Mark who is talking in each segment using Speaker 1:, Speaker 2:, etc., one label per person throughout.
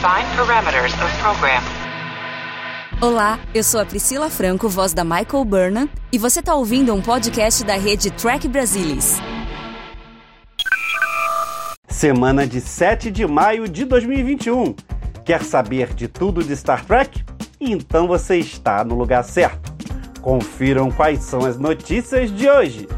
Speaker 1: Define parameters of program.
Speaker 2: Olá, eu sou a Priscila Franco, voz da Michael Burnham, e você está ouvindo um podcast da rede Track Brasilis.
Speaker 3: Semana de 7 de maio de 2021. Quer saber de tudo de Star Trek? Então você está no lugar certo. Confiram quais são as notícias de hoje.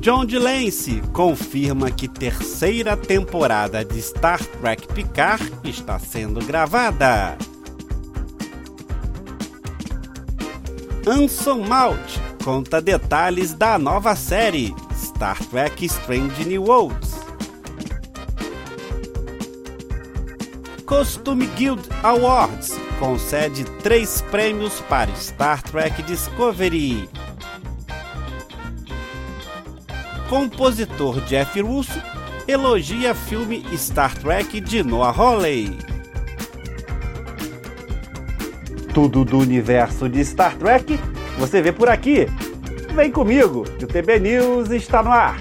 Speaker 3: John DeLancey confirma que terceira temporada de Star Trek Picard está sendo gravada. Anson Mount conta detalhes da nova série Star Trek Strange New Worlds. Costume Guild Awards concede três prêmios para Star Trek Discovery. Compositor Jeff Russo elogia filme Star Trek de Noah Hawley. Tudo do universo de Star Trek você vê por aqui. Vem comigo, que o TB News está no ar.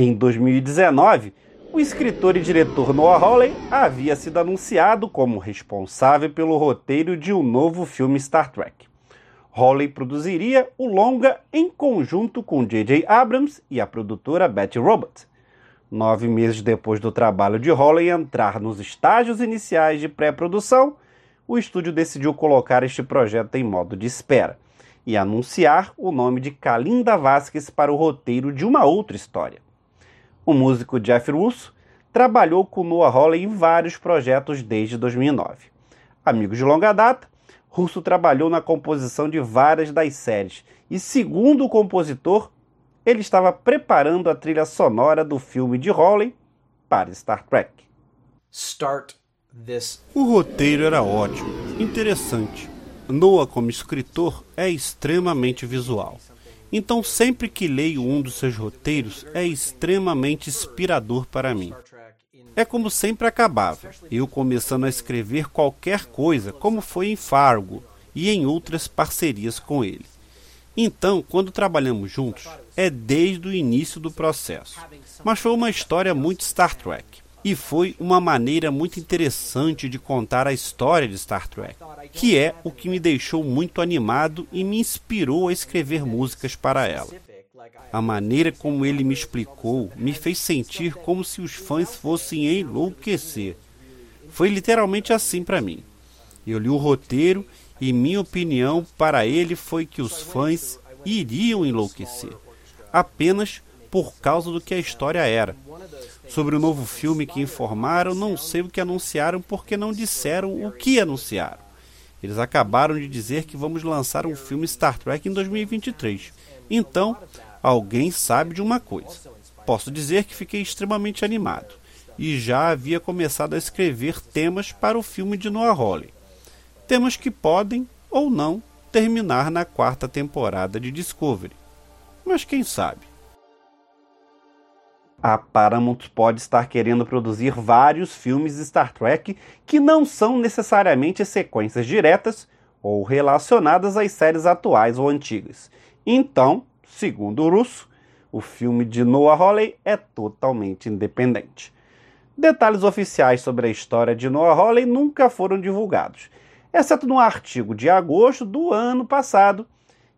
Speaker 3: Em 2019, o escritor e diretor Noah Hawley havia sido anunciado como responsável pelo roteiro de um novo filme Star Trek. Hawley produziria o longa em conjunto com J.J. Abrams e a produtora Betty Robot. Nove meses depois do trabalho de Hawley entrar nos estágios iniciais de pré-produção, o estúdio decidiu colocar este projeto em modo de espera e anunciar o nome de Kalinda Vasquez para o roteiro de uma outra história. O músico Jeff Russo trabalhou com Noah Hawley em vários projetos desde 2009. Amigos de longa data, Russo trabalhou na composição de várias das séries e, segundo o compositor, ele estava preparando a trilha sonora do filme de Hawley para Star Trek.
Speaker 4: Start this.
Speaker 3: O roteiro era ótimo, interessante. Noah, como escritor, é extremamente visual. Então, sempre que leio um dos seus roteiros, é extremamente inspirador para mim. É como sempre acabava, eu começando a escrever qualquer coisa, como foi em Fargo e em outras parcerias com ele. Então, quando trabalhamos juntos, é desde o início do processo. Mas foi uma história muito Star Trek. E foi uma maneira muito interessante de contar a história de Star Trek, que é o que me deixou muito animado e me inspirou a escrever músicas para ela. A maneira como ele me explicou me fez sentir como se os fãs fossem enlouquecer. Foi literalmente assim para mim. Eu li o roteiro e minha opinião para ele foi que os fãs iriam enlouquecer, apenas por causa do que a história era. Sobre o novo filme que informaram, não sei o que anunciaram porque não disseram o que anunciaram. Eles acabaram de dizer que vamos lançar um filme Star Trek em 2023. Então, alguém sabe de uma coisa. Posso dizer que fiquei extremamente animado e já havia começado a escrever temas para o filme de Noah Hawley. Temas que podem ou não terminar na quarta temporada de Discovery. Mas quem sabe? A Paramount pode estar querendo produzir vários filmes de Star Trek que não são necessariamente sequências diretas ou relacionadas às séries atuais ou antigas. Então, segundo o Russo, o filme de Noah Hawley é totalmente independente. Detalhes oficiais sobre a história de Noah Hawley nunca foram divulgados, exceto num artigo de agosto do ano passado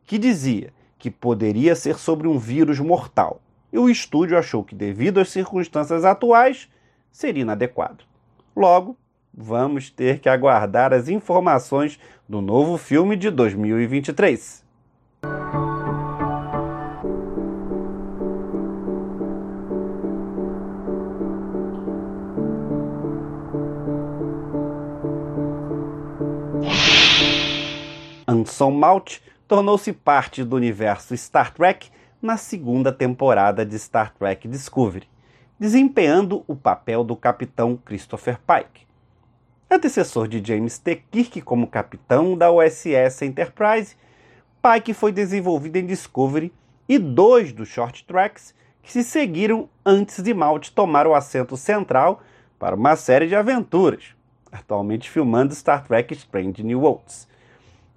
Speaker 3: que dizia que poderia ser sobre um vírus mortal e o estúdio achou que, devido às circunstâncias atuais, seria inadequado. Logo, vamos ter que aguardar as informações do novo filme de 2023. Anson Mount tornou-se parte do universo Star Trek na segunda temporada de Star Trek Discovery, desempenhando o papel do capitão Christopher Pike. Antecessor de James T. Kirk como capitão da USS Enterprise, Pike foi desenvolvido em Discovery e dois dos short tracks que se seguiram antes de Malt tomar o assento central para uma série de aventuras, atualmente filmando Star Trek Strange New Worlds.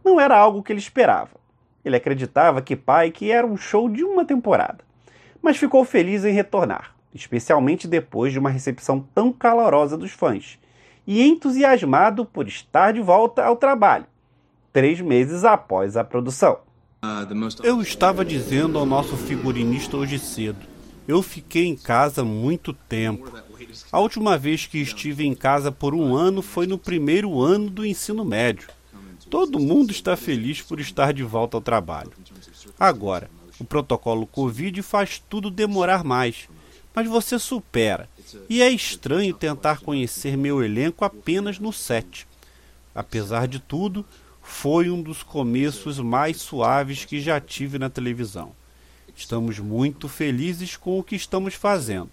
Speaker 3: Não era algo que ele esperava. Ele acreditava que Pike era um show de uma temporada, mas ficou feliz em retornar, especialmente depois de uma recepção tão calorosa dos fãs, e entusiasmado por estar de volta ao trabalho, três meses após a produção.
Speaker 5: Eu estava dizendo ao nosso figurinista hoje cedo. Eu fiquei em casa muito tempo. A última vez que estive em casa por um ano foi no primeiro ano do ensino médio. Todo mundo está feliz por estar de volta ao trabalho. Agora, o protocolo Covid faz tudo demorar mais, mas você supera. E é estranho tentar conhecer meu elenco apenas no set. Apesar de tudo, foi um dos começos mais suaves que já tive na televisão. Estamos muito felizes com o que estamos fazendo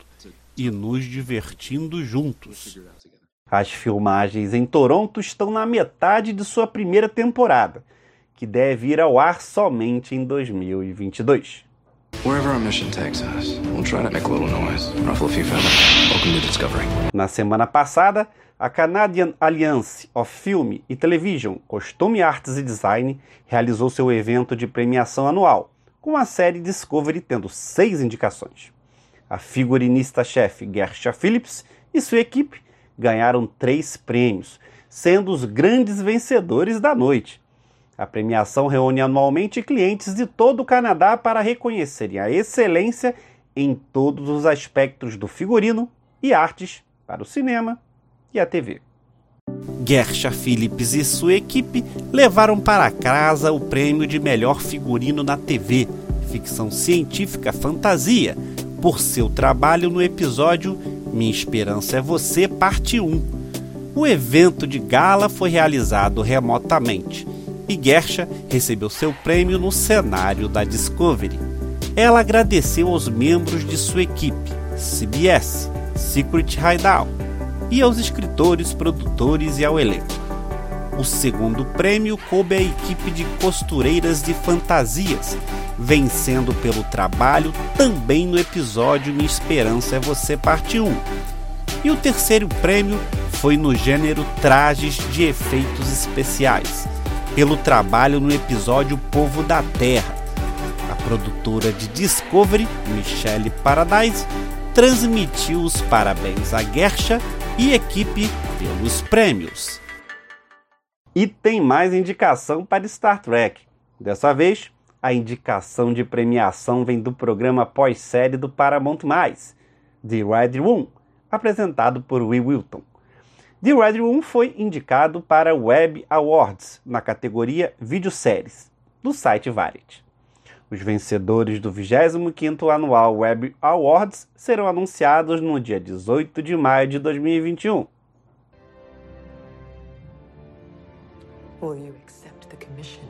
Speaker 5: e nos divertindo juntos.
Speaker 3: As filmagens em Toronto estão na metade de sua primeira temporada, que deve ir ao ar somente em 2022. Na semana passada, a Canadian Alliance of Film e Television, Costume Arts e Design realizou seu evento de premiação anual, com a série Discovery tendo seis indicações. A figurinista-chefe Gersha Phillips e sua equipe ganharam três prêmios, sendo os grandes vencedores da noite. A premiação reúne anualmente clientes de todo o Canadá para reconhecerem a excelência em todos os aspectos do figurino e artes para o cinema e a TV.
Speaker 5: Gersha Phillips e sua equipe levaram para casa o prêmio de melhor figurino na TV, ficção científica fantasia, por seu trabalho no episódio minha Esperança é Você, parte 1. O evento de gala foi realizado remotamente e Gersha recebeu seu prêmio no cenário da Discovery. Ela agradeceu aos membros de sua equipe, CBS, Secret Hideout, e aos escritores, produtores e ao elenco. O segundo prêmio coube à equipe de costureiras de fantasias, vencendo pelo trabalho também no episódio Minha Esperança é Você, parte 1. E o terceiro prêmio foi no gênero Trajes de Efeitos Especiais, pelo trabalho no episódio Povo da Terra. A produtora de Discovery, Michelle Paradise, transmitiu os parabéns a Gersha e equipe pelos prêmios.
Speaker 3: E tem mais indicação para Star Trek. Dessa vez, a indicação de premiação vem do programa pós-série do Paramount+, The Red Room, apresentado por Will Wilton. The Red Room foi indicado para Web Awards na categoria Videoséries, do site Variety. Os vencedores do 25º Anual Web Awards serão anunciados no dia 18 de maio de 2021. Will you accept the commission?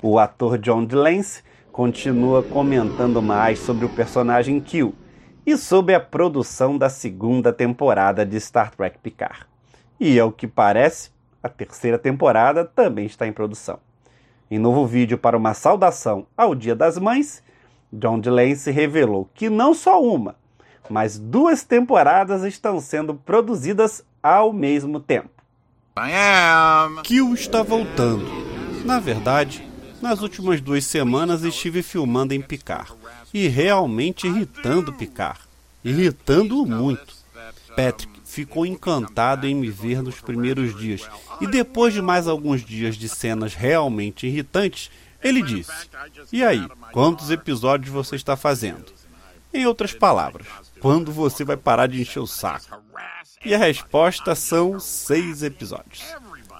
Speaker 3: O ator John DeLance continua comentando mais sobre o personagem Q e sobre a produção da segunda temporada de Star Trek Picard. E ao que parece, a terceira temporada também está em produção. Em novo vídeo para uma saudação ao Dia das Mães, John DeLance revelou que não só uma, mas duas temporadas estão sendo produzidas ao mesmo tempo.
Speaker 5: Kill está voltando. Na verdade, nas últimas duas semanas estive filmando em Picar e realmente irritando Picar. Irritando-o muito. Patrick ficou encantado em me ver nos primeiros dias e depois de mais alguns dias de cenas realmente irritantes, ele disse: E aí, quantos episódios você está fazendo? Em outras palavras, quando você vai parar de encher o saco? E a resposta são seis episódios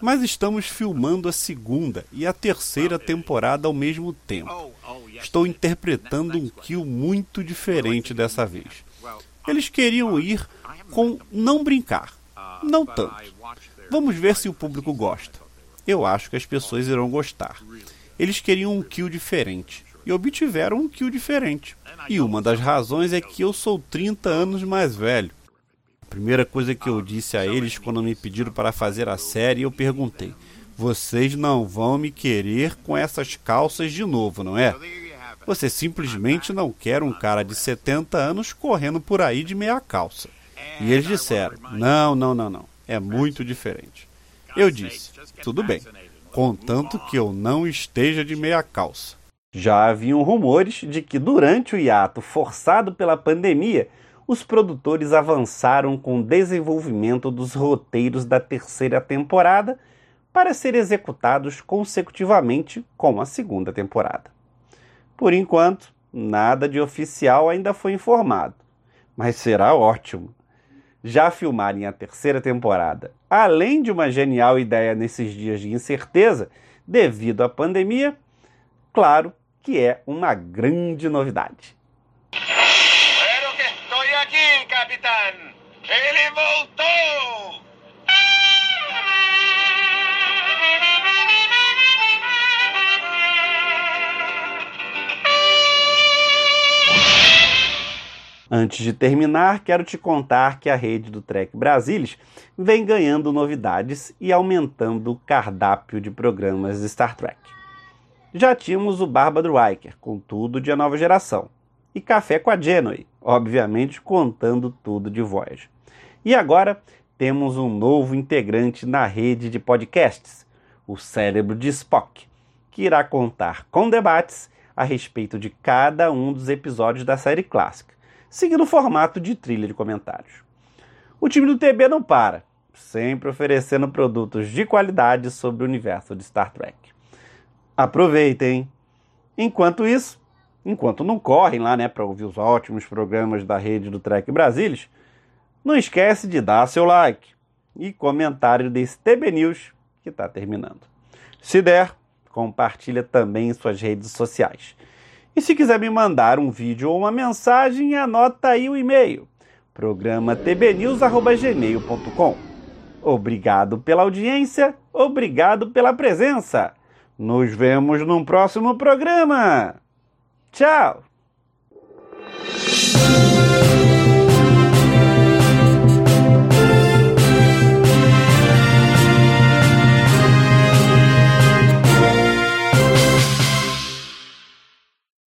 Speaker 5: mas estamos filmando a segunda e a terceira temporada ao mesmo tempo. Estou interpretando um kill muito diferente dessa vez. Eles queriam ir com não brincar, não tanto. Vamos ver se o público gosta. Eu acho que as pessoas irão gostar. Eles queriam um kill diferente e obtiveram um kill diferente. E uma das razões é que eu sou 30 anos mais velho. A primeira coisa que eu disse a eles quando me pediram para fazer a série, eu perguntei:
Speaker 3: Vocês não vão me querer com essas calças de novo, não é? Você simplesmente não quer um cara de 70 anos correndo por aí de meia calça. E eles disseram: Não, não, não, não. É muito diferente. Eu disse: Tudo bem, contanto que eu não esteja de meia calça. Já haviam rumores de que durante o hiato forçado pela pandemia, os produtores avançaram com o desenvolvimento dos roteiros da terceira temporada para ser executados consecutivamente com a segunda temporada. Por enquanto, nada de oficial ainda foi informado, mas será ótimo. Já filmarem a terceira temporada, além de uma genial ideia nesses dias de incerteza devido à pandemia, claro que é uma grande novidade. Antes de terminar, quero te contar que a rede do Trek Brasilis vem ganhando novidades e aumentando o cardápio de programas de Star Trek. Já tínhamos o Bárbaro Riker, com tudo de a nova geração, e Café com a Genoi, obviamente contando tudo de Voyager. E agora temos um novo integrante na rede de podcasts, o Cérebro de Spock, que irá contar com debates a respeito de cada um dos episódios da série clássica seguindo o formato de trilha de comentários. O time do TB não para, sempre oferecendo produtos de qualidade sobre o universo de Star Trek. Aproveitem! Enquanto isso, enquanto não correm lá né, para ouvir os ótimos programas da rede do Trek Brasilis, não esquece de dar seu like e comentário desse TB News que está terminando. Se der, compartilha também em suas redes sociais. E se quiser me mandar um vídeo ou uma mensagem, anota aí o e-mail: programa tbnews@gmail.com. Obrigado pela audiência, obrigado pela presença. Nos vemos num próximo programa. Tchau.